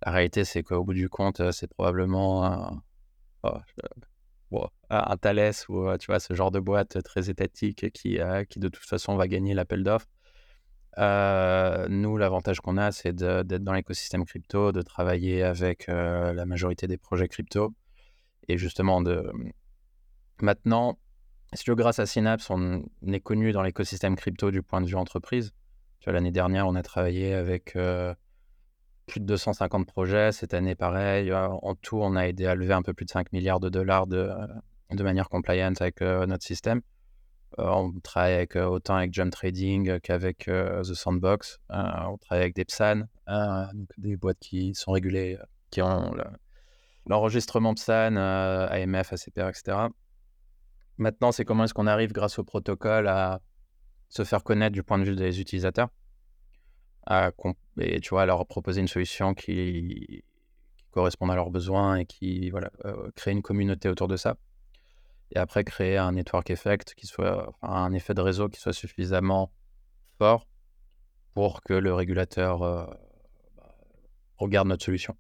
La réalité, c'est qu'au bout du compte, c'est probablement oh, un Thales ou tu vois, ce genre de boîte très étatique qui, qui de toute façon va gagner l'appel d'offres. nous, l'avantage qu'on a, c'est d'être dans l'écosystème crypto, de travailler avec la majorité des projets crypto et justement de. Maintenant, si tu grâce à Synapse, on est connu dans l'écosystème crypto du point de vue entreprise. L'année dernière, on a travaillé avec euh, plus de 250 projets. Cette année, pareil. Euh, en tout, on a aidé à lever un peu plus de 5 milliards de dollars de, euh, de manière compliant avec notre système. on travaille avec, autant avec Jump Trading qu'avec The Sandbox. on travaille avec des PSAN, des boîtes qui sont régulées, qui ont l'enregistrement PSAN, AMF, ACPR, etc. Maintenant, c'est comment est-ce qu'on arrive, grâce au protocole, à se faire connaître du point de vue des utilisateurs. À, et tu vois, leur proposer une solution qui, corresponde à leurs besoins et qui voilà, euh, crée une communauté autour de ça. Et après, créer un network effect, qui soit, un effet de réseau qui soit suffisamment fort pour que le régulateur euh, bah, regarde notre solution.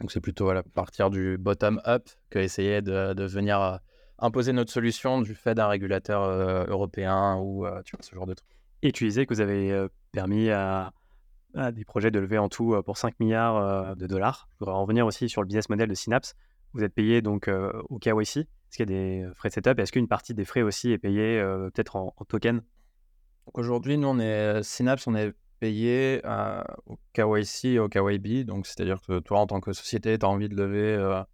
Donc, c'est plutôt à partir du bottom-up qu'essayer de, de venir euh, imposer notre solution du fait d'un régulateur européen ou tu vois, ce genre de truc. Et tu disais que vous avez euh, permis à, des projets de lever en tout pour 5 milliards de dollars. Je voudrais en revenir aussi sur le business model de Synapse. Vous êtes payé donc au KYC. Est-ce qu'il y a des frais de setup? Est-ce qu'une partie des frais aussi est payée peut-être en, token? Aujourd'hui, nous, on est Synapse, on est payé au KYC et au KYB. Donc, c'est-à-dire que toi, en tant que société, tu as envie de lever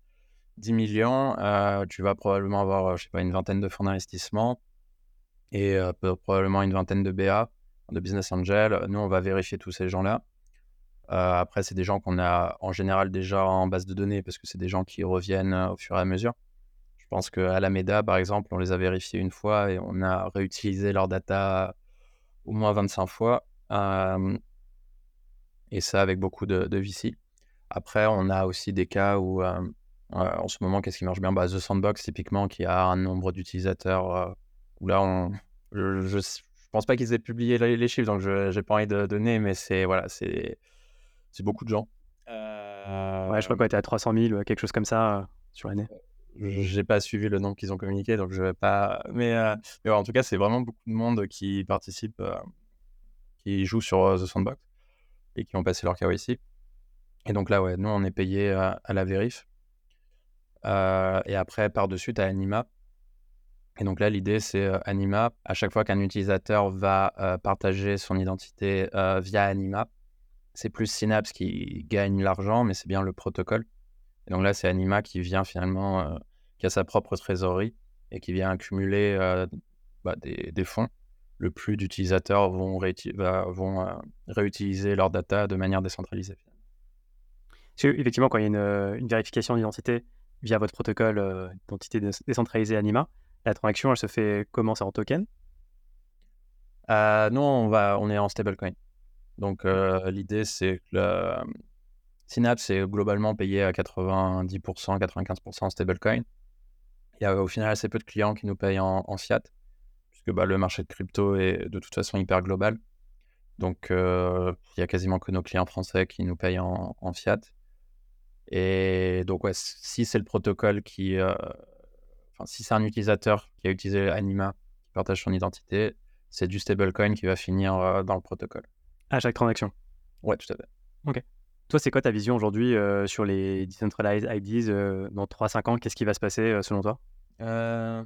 10 millions, euh, tu vas probablement avoir, euh, je sais pas, une vingtaine de fonds d'investissement et euh, probablement une vingtaine de BA, de business angel. Nous, on va vérifier tous ces gens-là. après, c'est des gens qu'on a en général déjà en base de données parce que c'est des gens qui reviennent au fur et à mesure. Je pense qu'à la MEDA, par exemple, on les a vérifiés une fois et on a réutilisé leur data au moins 25 fois. et ça avec beaucoup de, VC. Après, on a aussi des cas où en ce moment, qu'est-ce qui marche bien? Bah, The Sandbox, typiquement, qui a un nombre d'utilisateurs euh, où là, on, je, ne pense pas qu'ils aient publié les, chiffres, donc je n'ai pas envie de donner, mais c'est voilà, c'est beaucoup de gens. Euh, ouais, je crois qu'on était à 300 000, quelque chose comme ça euh, sur l'année. J'ai pas suivi le nombre qu'ils ont communiqué, donc je vais pas. Mais, mais en tout cas, c'est vraiment beaucoup de monde qui participe, qui joue sur The Sandbox et qui ont passé leur KYC. Et donc là, ouais, nous, on est payé à la vérif. Euh, et après, par-dessus, tu as Anima. Et donc là, l'idée, c'est euh, Anima. À chaque fois qu'un utilisateur va euh, partager son identité via Anima, c'est plus Synapse qui gagne l'argent, mais c'est bien le protocole. Et donc là, c'est Anima qui vient finalement, qui a sa propre trésorerie et qui vient accumuler bah, des, fonds. Le plus d'utilisateurs vont, réutiliser leur data de manière décentralisée. effectivement, quand il y a une, une vérification d'identité, via votre protocole euh, d'identité décentralisée Anima. La transaction, elle se fait comment C'est en token? Euh, Non, on, va, on est en stablecoin. Donc euh, l'idée, c'est que Synapse est globalement payé à 90%, 95% en stablecoin. Il y a au final assez peu de clients qui nous payent en, fiat, puisque bah, le marché de crypto est de toute façon hyper global. Donc il y a quasiment que nos clients français qui nous payent en fiat. Et donc, ouais, si c'est le protocole qui. Euh, enfin, si c'est un utilisateur qui a utilisé Anima, qui partage son identité, c'est du stablecoin qui va finir euh, dans le protocole. À chaque transaction Ouais, tout à fait. Ok. Toi, c'est quoi ta vision aujourd'hui euh, sur les decentralized IDs dans 3-5 ans? Qu'est-ce qui va se passer selon toi? À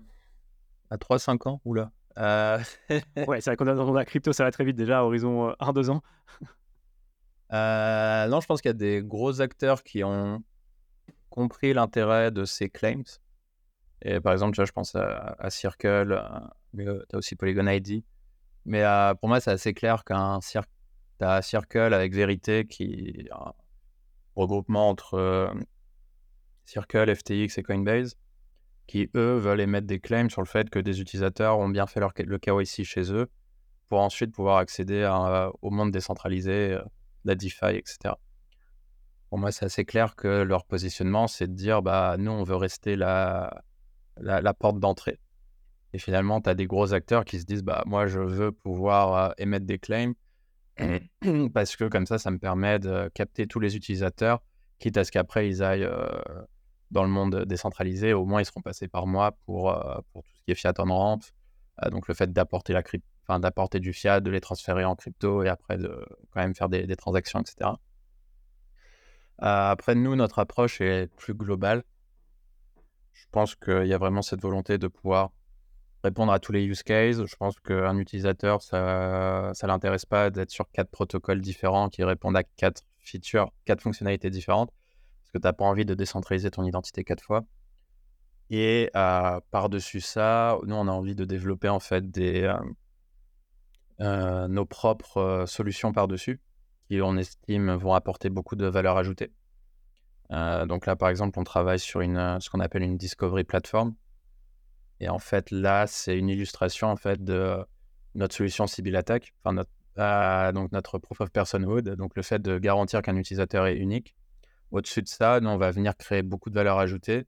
3-5 ans? Oula. ouais, c'est vrai qu'on a dans la crypto, ça va très vite déjà, à horizon 1-2 ans. Euh, non, je pense qu'il y a des gros acteurs qui ont compris l'intérêt de ces claims. Et par exemple, tu je pense à, Circle, mais tu as aussi Polygon ID. Mais pour moi, c'est assez clair qu'un Circle, as Circle avec Vérité qui un regroupement entre Circle, FTX et Coinbase qui, eux, veulent émettre des claims sur le fait que des utilisateurs ont bien fait leur, le KYC chez eux pour ensuite pouvoir accéder au monde décentralisé, euh, la DeFi, etc. Pour moi, c'est assez clair que leur positionnement, c'est de dire, bah, nous, on veut rester la, la, porte d'entrée. Et finalement, tu as des gros acteurs qui se disent, bah, moi, je veux pouvoir euh, émettre des claims parce que comme ça, ça me permet de capter tous les utilisateurs, quitte à ce qu'après, ils aillent euh, dans le monde décentralisé, au moins ils seront passés par moi pour, euh, pour tout ce qui est fiat on ramp. Donc le fait d'apporter la enfin, d'apporter du fiat, de les transférer en crypto et après de quand même faire des, transactions, etc. Après, nous, notre approche est plus globale. Je pense qu'il y a vraiment cette volonté de pouvoir répondre à tous les use cases. Je pense qu'un utilisateur, ça ne l'intéresse pas d'être sur quatre protocoles différents qui répondent à quatre features, quatre fonctionnalités différentes que tu n'as pas envie de décentraliser ton identité quatre fois. Et euh, par-dessus ça, nous, on a envie de développer en fait euh, euh, nos propres solutions par-dessus qui, on estime, vont apporter beaucoup de valeur ajoutée. Donc là, par exemple, on travaille sur une, ce qu'on appelle une discovery platform. Et en fait, là, c'est une illustration en fait de notre solution Sibyl Attack, enfin notre, donc notre proof of personhood, donc le fait de garantir qu'un utilisateur est unique au-dessus de ça, nous, on va venir créer beaucoup de valeur ajoutée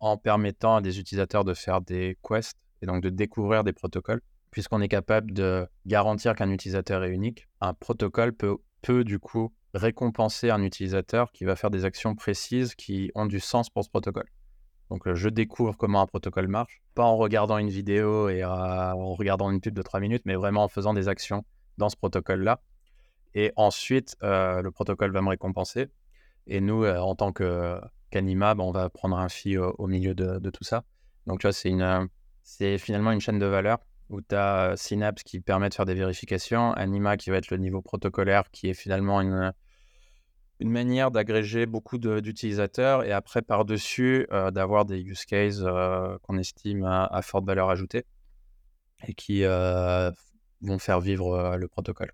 en permettant à des utilisateurs de faire des quests et donc de découvrir des protocoles. Puisqu'on est capable de garantir qu'un utilisateur est unique, un protocole peut, peut du coup récompenser un utilisateur qui va faire des actions précises qui ont du sens pour ce protocole. Donc je découvre comment un protocole marche, pas en regardant une vidéo et en regardant une pub de 3 minutes, mais vraiment en faisant des actions dans ce protocole-là. Et ensuite, euh, le protocole va me récompenser. Et nous, euh, en tant qu'Anima, bah, on va prendre un fil au, milieu de, tout ça. Donc, tu vois, c'est, une, c'est finalement une chaîne de valeur où tu as euh, Synapse qui permet de faire des vérifications, Anima qui va être le niveau protocolaire qui est finalement une, une manière d'agréger beaucoup d'utilisateurs et après par-dessus euh, d'avoir des use cases qu'on estime à, forte valeur ajoutée et qui vont faire vivre le protocole.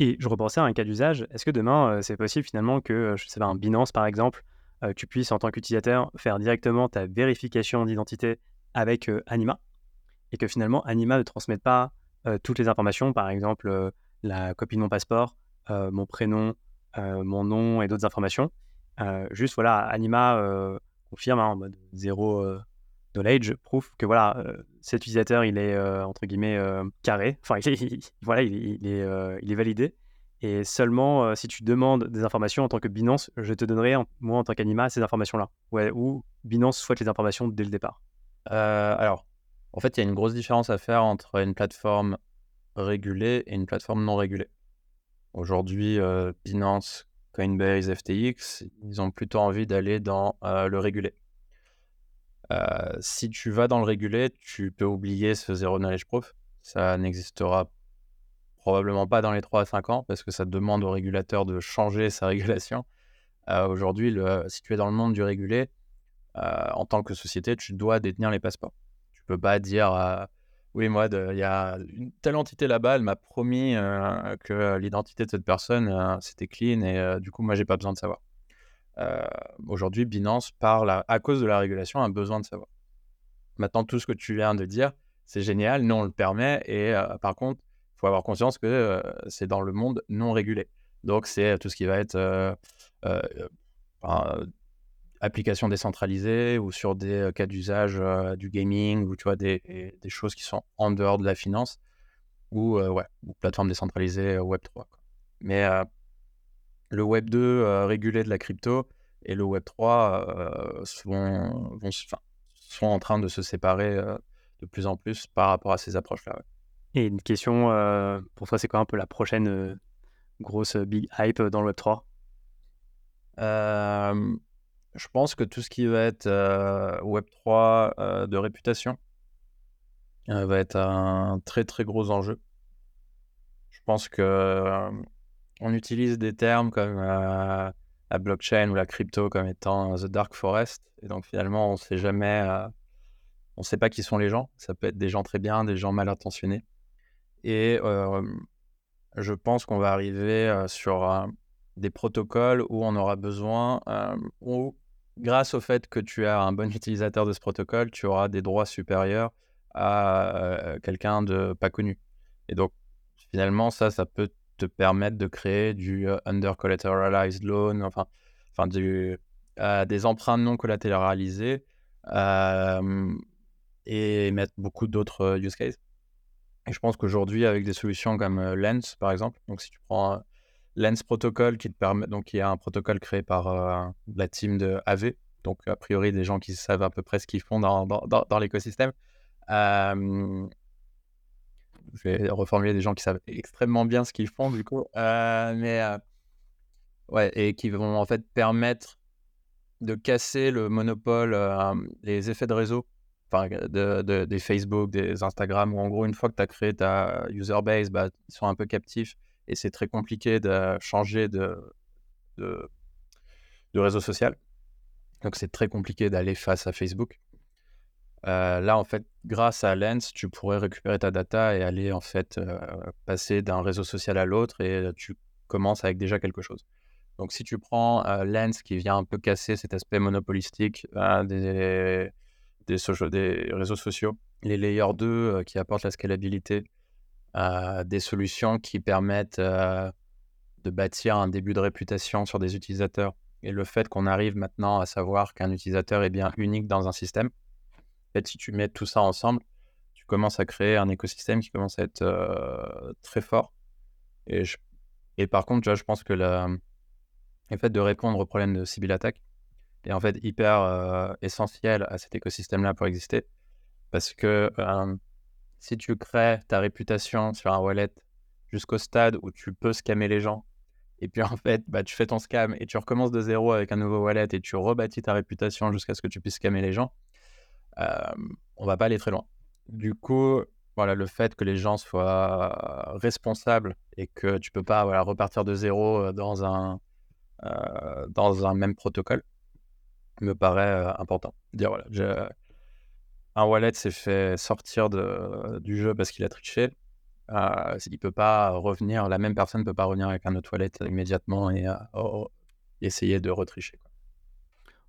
Et je repensais à un cas d'usage. Est-ce que demain, euh, c'est possible finalement que, euh, je sais pas, un Binance par exemple, euh, tu puisses en tant qu'utilisateur faire directement ta vérification d'identité avec Anima et que finalement Anima ne transmette pas toutes les informations, par exemple la copie de mon passeport, mon prénom, mon nom et d'autres informations. juste voilà, Anima confirme hein, en mode zéro knowledge, proof que voilà, cet utilisateur il est entre guillemets carré, enfin il voilà, il, est, validé. Et seulement si tu demandes des informations en tant que Binance, je te donnerai, moi en tant qu'Anima, ces informations-là. Ouais, ou Binance souhaite les informations dès le départ. alors, en fait, il y a une grosse différence à faire entre une plateforme régulée et une plateforme non régulée. Aujourd'hui, Binance, Coinbase, FTX, ils ont plutôt envie d'aller dans le régulé. Euh, si tu vas dans le régulé, tu peux oublier ce zéro knowledge proof. Ça n'existera probablement pas dans les 3 à 5 ans parce que ça demande au régulateur de changer sa régulation. Euh, aujourd'hui, si tu es dans le monde du régulé, euh, en tant que société, tu dois détenir les passeports. Tu peux pas dire oui, moi, il y a une telle entité là-bas, elle m'a promis que l'identité de cette personne, c'était clean et du coup, moi, j'ai pas besoin de savoir. Euh, aujourd'hui, Binance parle, à, cause de la régulation, a besoin de savoir. Maintenant, tout ce que tu viens de dire, c'est génial, nous on le permet, et euh, par contre, il faut avoir conscience que euh, c'est dans le monde non régulé. Donc, c'est tout ce qui va être application décentralisée ou sur des cas d'usage du gaming ou tu vois, des, des, choses qui sont en dehors de la finance ou, ouais, ou plateforme décentralisée Web3. Mais le Web 2 euh, régulé de la crypto et le Web 3 euh, sont, sont en train de se séparer euh, de plus en plus par rapport à ces approches-là. Et une question, pour toi, c'est quoi un peu la prochaine grosse big hype dans le Web 3 Je pense que tout ce qui va être Web 3 de réputation va être un très très gros enjeu. Je pense que on utilise des termes comme la blockchain ou la crypto comme étant the dark forest. Et donc finalement, on sait jamais, on sait pas qui sont les gens. Ça peut être des gens très bien, des gens mal intentionnés. Et je pense qu'on va arriver sur des protocoles où on aura besoin, ou grâce au fait que tu as un bon utilisateur de ce protocole, tu auras des droits supérieurs à quelqu'un de pas connu. Et donc, finalement, ça, ça peut te permettre de créer du under collateralized loan, enfin, enfin du, des emprunts non collatéralisés et mettre beaucoup d'autres use cases. Et je pense qu'aujourd'hui, avec des solutions comme Lens, par exemple, donc si tu prends Lens Protocol qui te permet, donc qui est un protocole créé par la team de AV, donc a priori des gens qui savent à peu près ce qu'ils font dans, dans, dans, l'écosystème. je vais reformuler des gens qui savent extrêmement bien ce qu'ils font du coup, mais ouais, et qui vont en fait permettre de casser le monopole, les effets de réseau enfin, de, des Facebook, des Instagram, où en gros, une fois que tu as créé ta user base, bah, ils sont un peu captifs et c'est très compliqué de changer de, réseau social. Donc, c'est très compliqué d'aller face à Facebook. Euh, là, en fait, grâce à Lens, tu pourrais récupérer ta data et aller en fait euh, passer d'un réseau social à l'autre et tu commences avec déjà quelque chose. Donc, si tu prends euh, Lens qui vient un peu casser cet aspect monopolistique des, des, des réseaux sociaux, les layers 2 euh, qui apportent la scalabilité, euh, des solutions qui permettent euh, de bâtir un début de réputation sur des utilisateurs et le fait qu'on arrive maintenant à savoir qu'un utilisateur est bien unique dans un système. En fait, si tu mets tout ça ensemble, tu commences à créer un écosystème qui commence à être très fort. Et, et par contre, vois, je pense que le, fait de répondre au problème de cyberattaque, est en fait hyper euh, essentiel à cet écosystème-là pour exister. Parce que si tu crées ta réputation sur un wallet jusqu'au stade où tu peux scammer les gens, et puis en fait, bah, tu fais ton scam et tu recommences de zéro avec un nouveau wallet et tu rebâtis ta réputation jusqu'à ce que tu puisses scammer les gens, euh, on va pas aller très loin. Du coup, voilà, le fait que les gens soient responsables et que tu peux pas voilà, repartir de zéro dans un, dans un même protocole, me paraît important. Dire voilà, un wallet s'est fait sortir de, du jeu parce qu'il a triché. Euh, il peut pas revenir, la même personne ne peut pas revenir avec un autre wallet immédiatement et essayer de retricher. Quoi.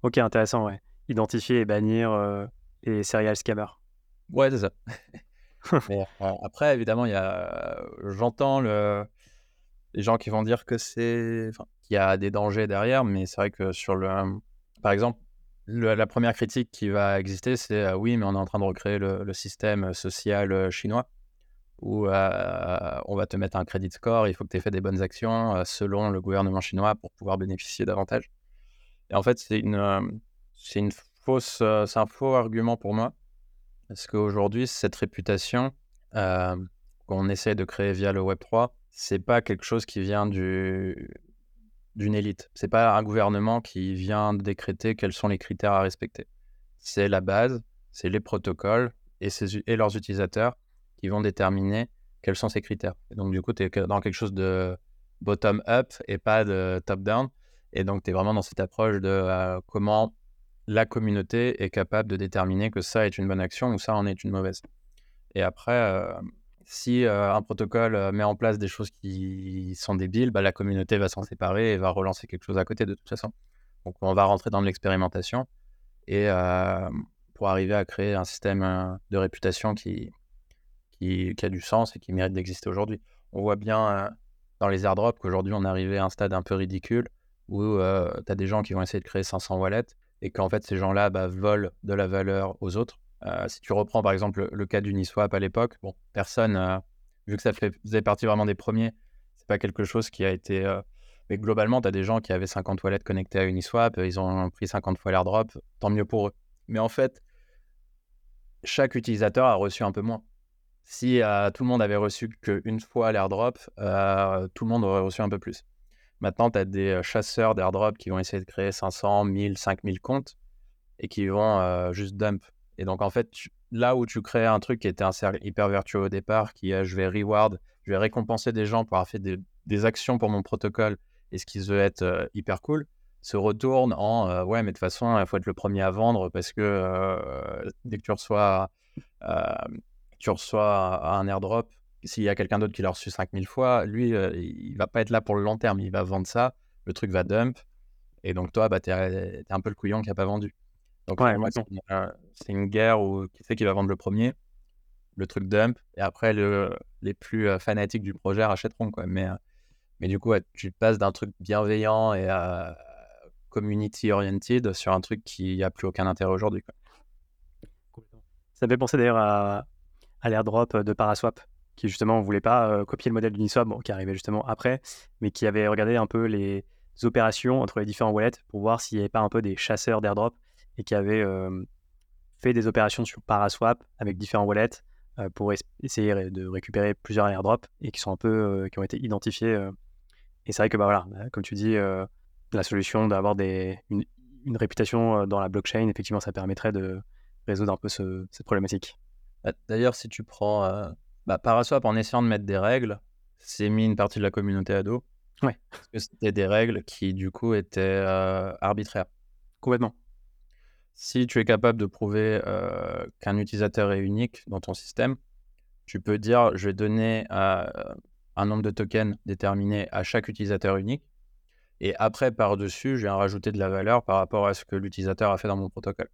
Ok, intéressant, ouais. Identifier et bannir les serial scammers. Ouais, c'est ça. Mais, après, évidemment, il y a, j'entends le, les gens qui vont dire que c'est, qu'il y a des dangers derrière, mais c'est vrai que sur le, par exemple, la première critique qui va exister, c'est euh, oui, mais on est en train de recréer le, système social euh, chinois où euh, on va te mettre un crédit score, il faut que tu aies fait des bonnes actions selon le gouvernement chinois pour pouvoir bénéficier davantage. Et en fait, c'est une, c'est un faux argument pour moi, parce qu'aujourd'hui, cette réputation qu'on essaie de créer via le Web 3, c'est pas quelque chose qui vient du, d'une élite. C'est pas un gouvernement qui vient décréter quels sont les critères à respecter. C'est la base, c'est les protocoles et, leurs utilisateurs qui vont déterminer quels sont ces critères. Donc, du coup, tu es dans quelque chose de bottom-up et pas de top-down. Et donc, tu es vraiment dans cette approche de euh, comment la communauté est capable de déterminer que ça est une bonne action ou ça en est une mauvaise. Et après, euh, si un protocole met en place des choses qui sont débiles, bah, la communauté va s'en séparer et va relancer quelque chose à côté de toute façon. Donc on va rentrer dans l'expérimentation et pour arriver à créer un système de réputation qui, a du sens et qui mérite d'exister aujourd'hui. On voit bien dans les airdrops qu'aujourd'hui on est arrivé à un stade un peu ridicule où tu as des gens qui vont essayer de créer 500 wallets et qu'en fait ces gens-là bah, volent de la valeur aux autres euh, si tu reprends par exemple le, cas d'Uniswap à l'époque, bon, personne, euh, vu que ça faisait partie vraiment des premiers, c'est pas quelque chose qui a été. Euh, mais globalement, tu as des gens qui avaient 50 wallets connectés à Uniswap, ils ont pris 50 fois l'airdrop, tant mieux pour eux. Mais en fait, chaque utilisateur a reçu un peu moins. Si tout le monde avait reçu qu'une fois l'airdrop, tout le monde aurait reçu un peu plus. Maintenant, tu as des chasseurs d'airdrop qui vont essayer de créer 500, 1000, 5000 comptes et qui vont juste dump et donc, en fait, là où tu crées un truc qui était un cercle hyper vertueux au départ, qui est je vais reward, je vais récompenser des gens pour avoir fait des, actions pour mon protocole et ce qui veut être hyper cool se retourne en ouais, mais de toute façon, il faut être le premier à vendre parce que dès que tu reçois, tu reçois un airdrop, s'il y a quelqu'un d'autre qui l'a reçu 5000 fois, lui, il va pas être là pour le long terme, il va vendre ça, le truc va dump, et donc toi, bah, tu es, un peu le couillon qui n'a pas vendu. Donc c'est une, guerre où qui sait qui va vendre le premier, le truc dump, et après le, les plus fanatiques du projet rachèteront. Quoi. Mais, mais du coup, tu passes d'un truc bienveillant et community oriented sur un truc qui n'a plus aucun intérêt aujourd'hui. Ça me fait penser d'ailleurs à, à l'airdrop de Paraswap, qui justement ne voulait pas euh, copier le modèle d'Uniswap, bon, qui arrivait justement après, mais qui avait regardé un peu les opérations entre les différents wallets pour voir s'il n'y avait pas un peu des chasseurs d'airdrop et qui avait fait des opérations sur Paraswap avec différents wallets pour essayer de récupérer plusieurs airdrops et qui sont un peu qui ont été identifiés. et c'est vrai que bah voilà, comme tu dis, la solution d'avoir des, une, réputation dans la blockchain, effectivement, ça permettrait de résoudre un peu cette problématique. Bah, d'ailleurs, si tu prends euh, bah, Paraswap en essayant de mettre des règles, c'est mis une partie de la communauté à dos. Ouais. Parce que c'était des règles qui, du coup, étaient euh, arbitraires. Complètement. Si tu es capable de prouver qu'un utilisateur est unique dans ton système, tu peux dire je vais donner un nombre de tokens déterminé à chaque utilisateur unique et après, par-dessus, je viens rajouter de la valeur par rapport à ce que l'utilisateur a fait dans mon protocole.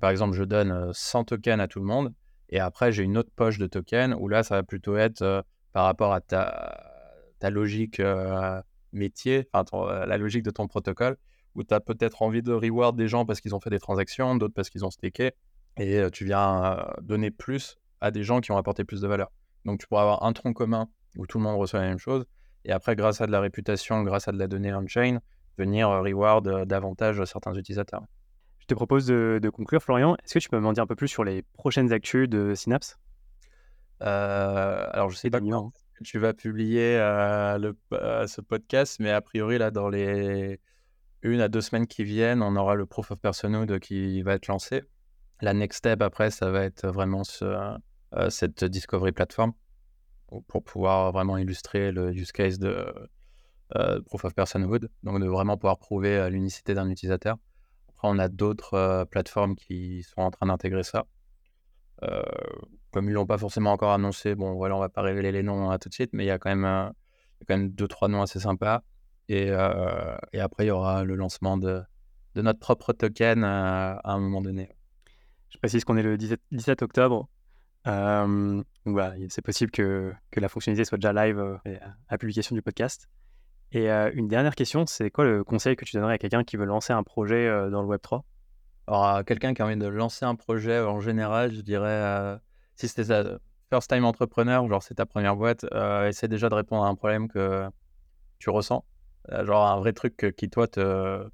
Par exemple, je donne 100 tokens à tout le monde. Et après, j'ai une autre poche de tokens où là, ça va plutôt être par rapport à ta, ta logique métier, enfin, la logique de ton protocole, où tu as peut-être envie de reward des gens parce qu'ils ont fait des transactions, d'autres parce qu'ils ont staké. Et tu viens donner plus à des gens qui ont apporté plus de valeur. Donc, tu pourras avoir un tronc commun où tout le monde reçoit la même chose et après, grâce à de la réputation, grâce à de la donnée on-chain, venir euh, reward euh, davantage certains utilisateurs. Je te propose de, conclure, Florian. Est-ce que tu peux m'en dire un peu plus sur les prochaines actus de Synapse? Euh, Alors, je sais pas tu vas publier le, ce podcast, mais a priori, là, dans les une à deux semaines qui viennent, on aura le Proof of Personhood qui va être lancé. La next step après, ça va être vraiment ce, cette Discovery Platform pour pouvoir vraiment illustrer le use case de euh, Proof of Personhood, donc de vraiment pouvoir prouver euh, l'unicité d'un utilisateur. Après, on a d'autres euh, plateformes qui sont en train d'intégrer ça. comme ils ne l'ont pas forcément encore annoncé, bon voilà, on va pas révéler les noms hein, tout de suite, mais il y a quand même, quand même deux, trois noms assez sympas. Et, et après, il y aura le lancement de, de notre propre token à un moment donné. Je précise qu'on est le 17 octobre c'est possible que, que, la fonctionnalité soit déjà live à la publication du podcast. Et une dernière question, c'est quoi le conseil que tu donnerais à quelqu'un qui veut lancer un projet dans le Web3 Alors, à quelqu'un qui a envie de lancer un projet en général, je dirais, si c'était ta first time entrepreneur, genre c'est ta première boîte, essaie déjà de répondre à un problème que tu ressens, genre un vrai truc qui toi te,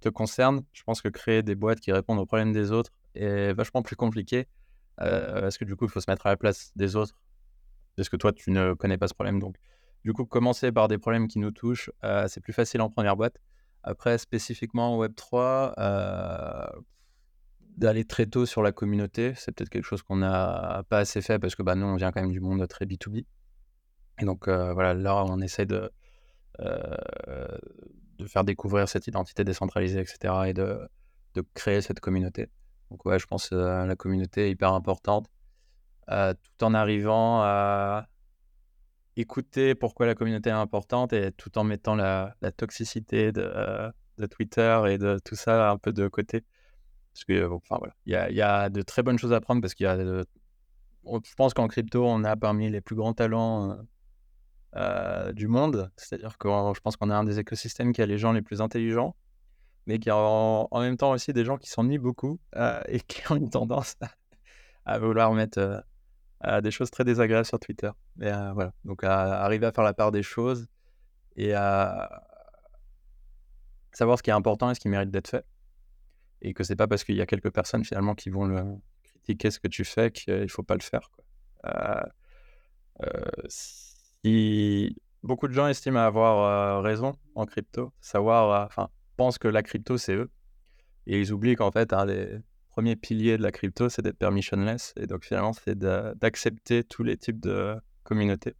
te concerne. Je pense que créer des boîtes qui répondent aux problèmes des autres est vachement plus compliqué euh, parce que du coup, il faut se mettre à la place des autres, parce que toi, tu ne connais pas ce problème. Donc, du coup, commencer par des problèmes qui nous touchent, euh, c'est plus facile en première boîte. Après, spécifiquement Web3, euh, d'aller très tôt sur la communauté, c'est peut-être quelque chose qu'on n'a pas assez fait parce que bah, nous, on vient quand même du monde très B2B. Et donc, voilà, là, on essaie de, de faire découvrir cette identité décentralisée, etc. et de, de créer cette communauté. Donc ouais, je pense que euh, la communauté est hyper importante. Euh, tout en arrivant à écouter pourquoi la communauté est importante et tout en mettant la, toxicité de, de, Twitter et de tout ça un peu de côté. Parce que, enfin voilà, il y a, y a, de très bonnes choses à prendre parce qu'il y a, je pense qu'en crypto, on a parmi les plus grands talents euh, du monde. C'est-à-dire que je pense qu'on a un des écosystèmes qui a les gens les plus intelligents mais qui ont en même temps aussi des gens qui s'ennuient beaucoup euh, et qui ont une tendance à, vouloir mettre euh, des choses très désagréables sur Twitter. Mais voilà, donc à, arriver à faire la part des choses et à savoir ce qui est important et ce qui mérite d'être fait. Et que c'est pas parce qu'il y a quelques personnes finalement qui vont le critiquer ce que tu fais qu'il faut pas le faire. Beaucoup de gens estiment avoir raison en crypto, savoir, enfin, pensent que la crypto, c'est eux. Et ils oublient qu'en fait, un des premiers piliers de la crypto, c'est d'être permissionless. Et donc, finalement, c'est d'accepter tous les types de communautés.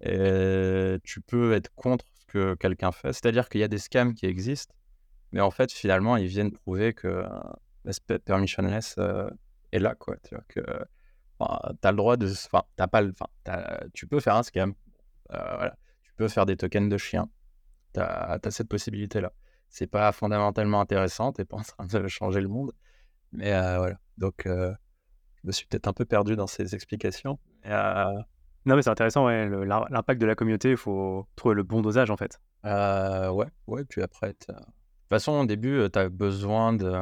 Et tu peux être contre ce que quelqu'un fait. C'est-à-dire qu'il y a des scams qui existent, mais en fait, finalement, ils viennent prouver que l'aspect permissionless est là, quoi. Tu vois, que tu as le droit de. Enfin, t'as pas le. tu peux faire un scam. voilà. Tu peux faire des tokens de chiens. Tu as, cette possibilité-là. C'est pas fondamentalement intéressant, t'es pas en train de changer le monde. Mais voilà. Donc, je me suis peut-être un peu perdu dans ces explications. Non, mais c'est intéressant, ouais, l'impact de la communauté, il faut trouver le bon dosage en fait. ouais, ouais, puis après, de toute façon, au début, tu as besoin de.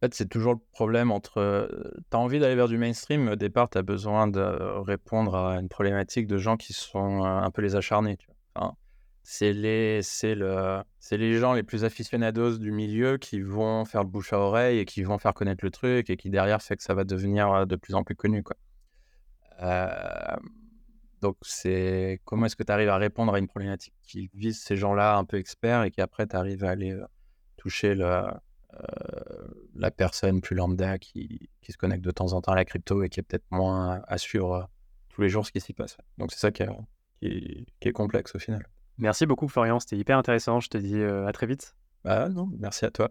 Fait, c'est toujours le problème entre. Tu as envie d'aller vers du mainstream, au départ, tu as besoin de répondre à une problématique de gens qui sont un peu les acharnés. C'est les, les gens les plus aficionados du milieu qui vont faire le bouche à oreille et qui vont faire connaître le truc et qui derrière fait que ça va devenir de plus en plus connu. Quoi. Donc, c'est comment est-ce que tu arrives à répondre à une problématique qui vise ces gens-là un peu experts et qui après tu arrives à aller toucher le, la personne plus lambda qui, qui, se connecte de temps en temps à la crypto et qui est peut-être moins à suivre tous les jours ce qui s'y passe. Donc, c'est ça qui est, qui, est, complexe au final. Merci beaucoup, Florian. C'était hyper intéressant. Je te dis à très vite. Bah non, merci à toi.